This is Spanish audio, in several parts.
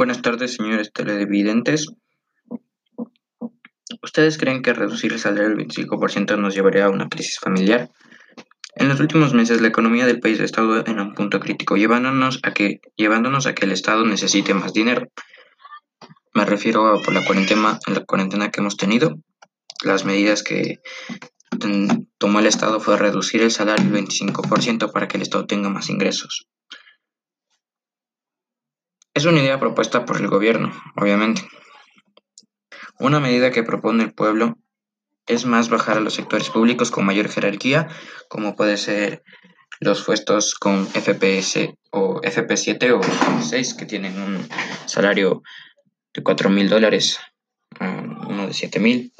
Buenas tardes, señores televidentes. ¿Ustedes creen que reducir el salario del 25% nos llevaría a una crisis familiar? En los últimos meses, la economía del país ha estado en un punto crítico, llevándonos a que, llevándonos a que el Estado necesite más dinero. Me refiero a por la cuarentena, la cuarentena que hemos tenido. Las medidas que tomó el Estado fue reducir el salario del 25% para que el Estado tenga más ingresos. Es una idea propuesta por el gobierno, obviamente. Una medida que propone el pueblo es más bajar a los sectores públicos con mayor jerarquía, como puede ser los puestos con FPS o FP7 o 6 que tienen un salario de 4 mil dólares, uno de 7 mil,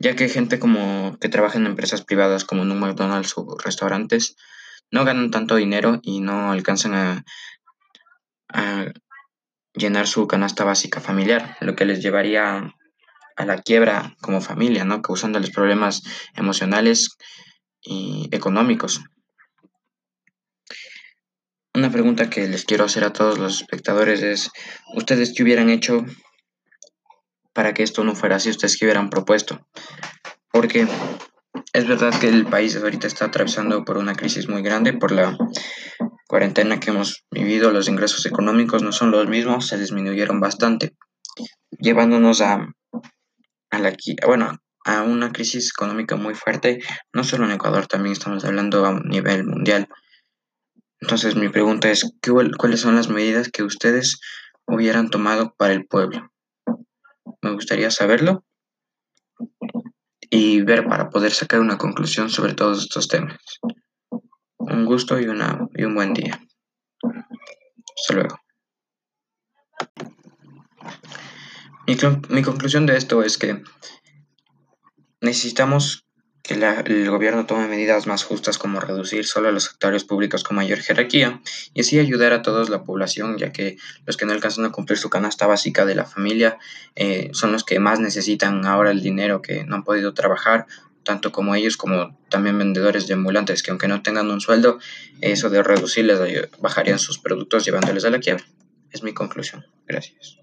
ya que gente como que trabaja en empresas privadas como en un McDonald's o restaurantes no ganan tanto dinero y no alcanzan a llenar su canasta básica familiar, lo que les llevaría a la quiebra como familia, ¿no? Causándoles problemas emocionales y económicos. Una pregunta que les quiero hacer a todos los espectadores es, ¿ustedes qué hubieran hecho para que esto no fuera así? ¿Ustedes qué hubieran propuesto? Porque es verdad que el país ahorita está atravesando por una crisis muy grande, por la cuarentena que hemos vivido, los ingresos económicos no son los mismos, se disminuyeron bastante, llevándonos a, a la, bueno, a una crisis económica muy fuerte, no solo en Ecuador, también estamos hablando a nivel mundial. Entonces mi pregunta es, ¿cuáles son las medidas que ustedes hubieran tomado para el pueblo? Me gustaría saberlo y ver para poder sacar una conclusión sobre todos estos temas. Un gusto y, una, y un buen día. Hasta luego. Mi, conclusión de esto es que necesitamos que el gobierno tome medidas más justas como reducir solo a los sectores públicos con mayor jerarquía y así ayudar a toda la población, ya que los que no alcanzan a cumplir su canasta básica de la familia eh, son los que más necesitan ahora el dinero que no han podido trabajar, tanto como ellos como también vendedores de ambulantes, que aunque no tengan un sueldo, eso de reducirles bajarían sus productos llevándoles a la quiebra. Es mi conclusión. Gracias.